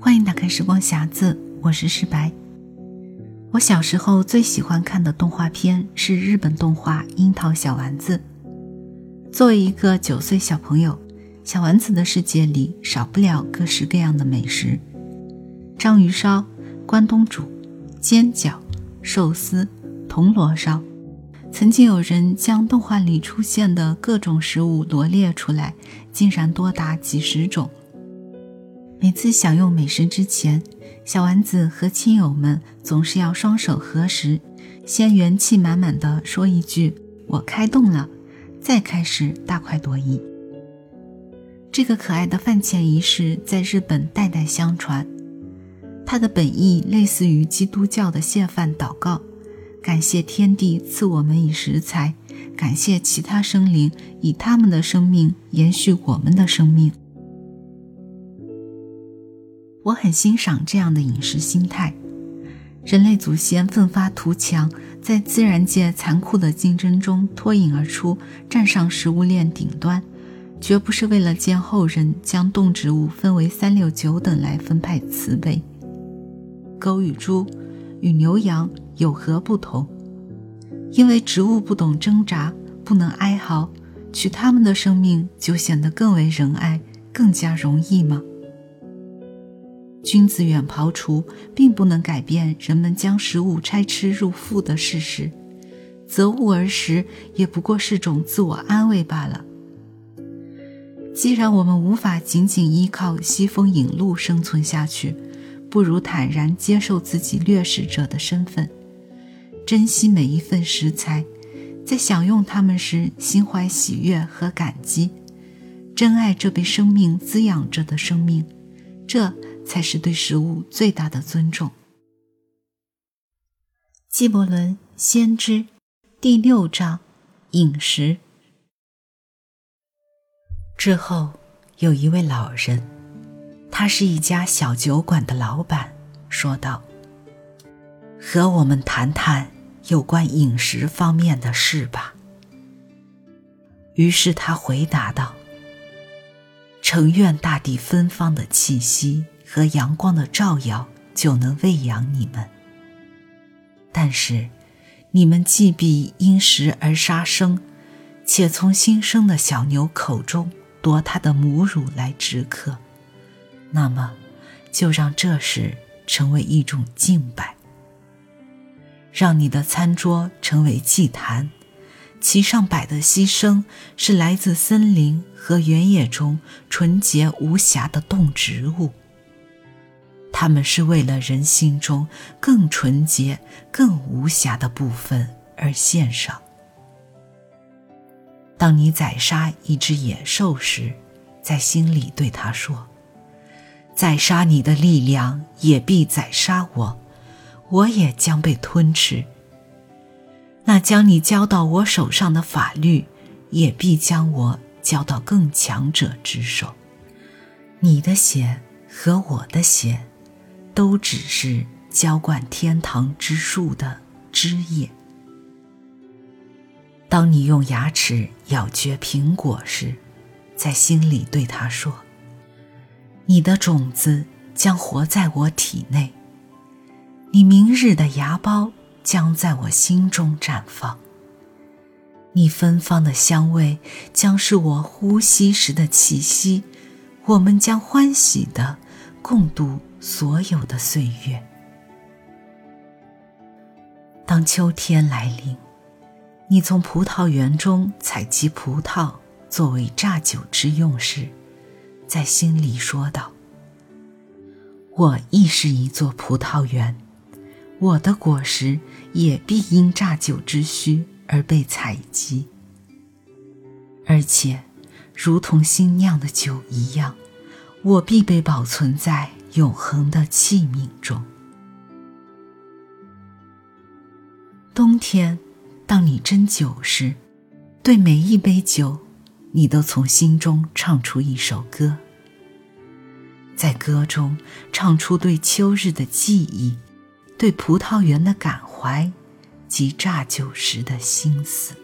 欢迎打开时光匣子，我是诗白。我小时候最喜欢看的动画片是日本动画《樱桃小丸子》。作为一个九岁小朋友，小丸子的世界里少不了各式各样的美食：章鱼烧、关东煮、煎饺、寿司、铜锣烧。曾经有人将动画里出现的各种食物罗列出来，竟然多达几十种。每次享用美食之前，小丸子和亲友们总是要双手合十，先元气满满的说一句“我开动了”，再开始大快朵颐。这个可爱的饭前仪式在日本代代相传，它的本意类似于基督教的谢饭祷告。感谢天地赐我们以食材，感谢其他生灵以他们的生命延续我们的生命。我很欣赏这样的饮食心态。人类祖先奋发图强，在自然界残酷的竞争中脱颖而出，站上食物链顶端，绝不是为了见后人将动植物分为三六九等来分派慈悲。狗与猪。与牛羊有何不同？因为植物不懂挣扎，不能哀嚎，取它们的生命就显得更为仁爱，更加容易吗？君子远庖厨，并不能改变人们将食物拆吃入腹的事实，择物而食也不过是种自我安慰罢了。既然我们无法仅仅依靠西风引路生存下去，不如坦然接受自己掠食者的身份，珍惜每一份食材，在享用它们时心怀喜悦和感激，珍爱这被生命滋养着的生命，这才是对食物最大的尊重。纪伯伦《先知》第六章饮食之后，有一位老人。他是一家小酒馆的老板，说道：“和我们谈谈有关饮食方面的事吧。”于是他回答道：“诚愿大地芬芳的气息和阳光的照耀就能喂养你们。但是，你们既必因食而杀生，且从新生的小牛口中夺它的母乳来止渴。”那么，就让这事成为一种敬拜，让你的餐桌成为祭坛，其上摆的牺牲是来自森林和原野中纯洁无瑕的动植物。他们是为了人心中更纯洁、更无瑕的部分而献上。当你宰杀一只野兽时，在心里对他说。宰杀你的力量也必宰杀我，我也将被吞吃。那将你交到我手上的法律，也必将我交到更强者之手。你的血和我的血，都只是浇灌天堂之树的枝叶。当你用牙齿咬嚼苹果时，在心里对他说。你的种子将活在我体内，你明日的芽苞将在我心中绽放。你芬芳的香味将是我呼吸时的气息，我们将欢喜的共度所有的岁月。当秋天来临，你从葡萄园中采集葡萄作为榨酒之用时。在心里说道：“我亦是一座葡萄园，我的果实也必因榨酒之需而被采集，而且，如同新酿的酒一样，我必被保存在永恒的器皿中。冬天，当你斟酒时，对每一杯酒。”你都从心中唱出一首歌，在歌中唱出对秋日的记忆，对葡萄园的感怀，及榨酒时的心思。